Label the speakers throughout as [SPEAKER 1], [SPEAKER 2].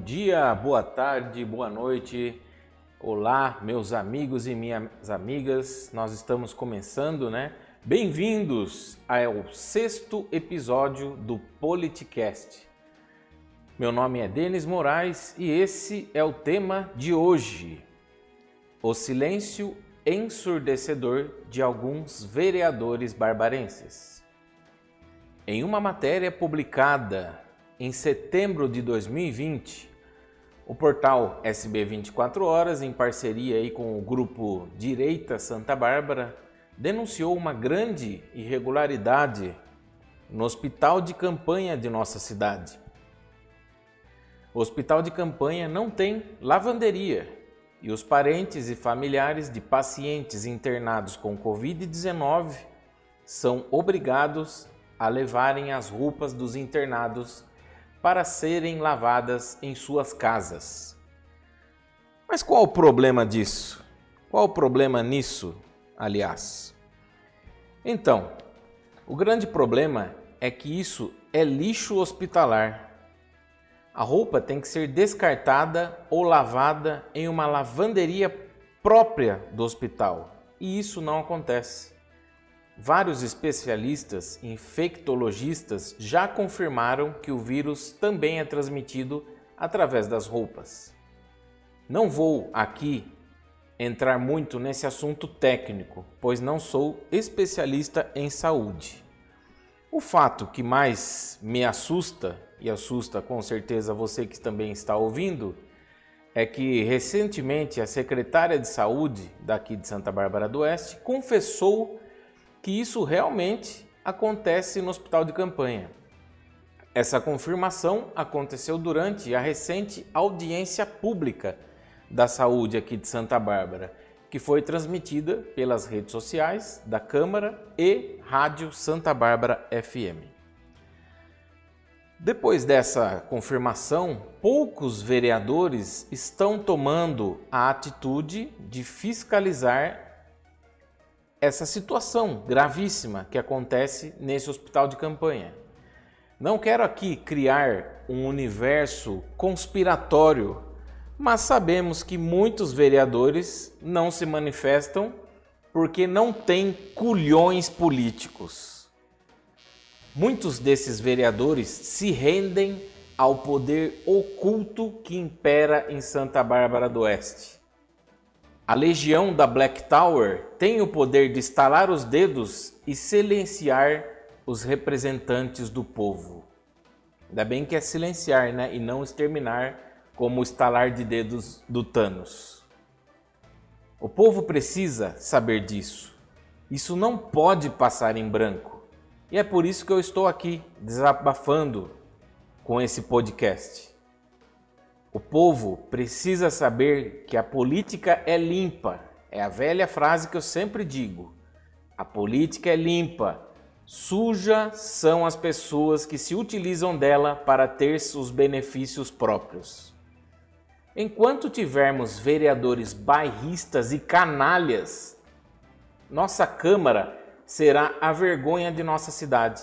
[SPEAKER 1] dia, boa tarde, boa noite. Olá, meus amigos e minhas amigas. Nós estamos começando, né? Bem-vindos ao sexto episódio do Politicast. Meu nome é Denis Moraes e esse é o tema de hoje: o silêncio ensurdecedor de alguns vereadores barbarenses. Em uma matéria publicada em setembro de 2020, o portal SB 24 Horas, em parceria aí com o grupo Direita Santa Bárbara, denunciou uma grande irregularidade no hospital de campanha de nossa cidade. O hospital de campanha não tem lavanderia e os parentes e familiares de pacientes internados com Covid-19 são obrigados a levarem as roupas dos internados para serem lavadas em suas casas. Mas qual o problema disso? Qual o problema nisso, aliás? Então, o grande problema é que isso é lixo hospitalar. A roupa tem que ser descartada ou lavada em uma lavanderia própria do hospital, e isso não acontece. Vários especialistas infectologistas já confirmaram que o vírus também é transmitido através das roupas. Não vou aqui entrar muito nesse assunto técnico, pois não sou especialista em saúde. O fato que mais me assusta, e assusta com certeza você que também está ouvindo, é que recentemente a secretária de saúde daqui de Santa Bárbara do Oeste confessou que isso realmente acontece no hospital de campanha. Essa confirmação aconteceu durante a recente audiência pública da saúde aqui de Santa Bárbara, que foi transmitida pelas redes sociais da Câmara e Rádio Santa Bárbara FM. Depois dessa confirmação, poucos vereadores estão tomando a atitude de fiscalizar essa situação gravíssima que acontece nesse hospital de campanha. Não quero aqui criar um universo conspiratório, mas sabemos que muitos vereadores não se manifestam porque não têm culhões políticos. Muitos desses vereadores se rendem ao poder oculto que impera em Santa Bárbara do Oeste. A legião da Black Tower tem o poder de estalar os dedos e silenciar os representantes do povo. Ainda bem que é silenciar, né? E não exterminar como o estalar de dedos do Thanos. O povo precisa saber disso. Isso não pode passar em branco. E é por isso que eu estou aqui desabafando com esse podcast. O povo precisa saber que a política é limpa. É a velha frase que eu sempre digo. A política é limpa. Suja são as pessoas que se utilizam dela para ter os benefícios próprios. Enquanto tivermos vereadores bairristas e canalhas, nossa Câmara será a vergonha de nossa cidade.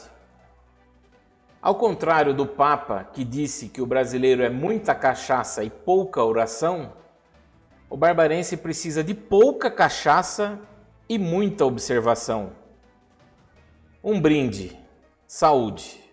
[SPEAKER 1] Ao contrário do Papa, que disse que o brasileiro é muita cachaça e pouca oração, o barbarense precisa de pouca cachaça e muita observação. Um brinde. Saúde.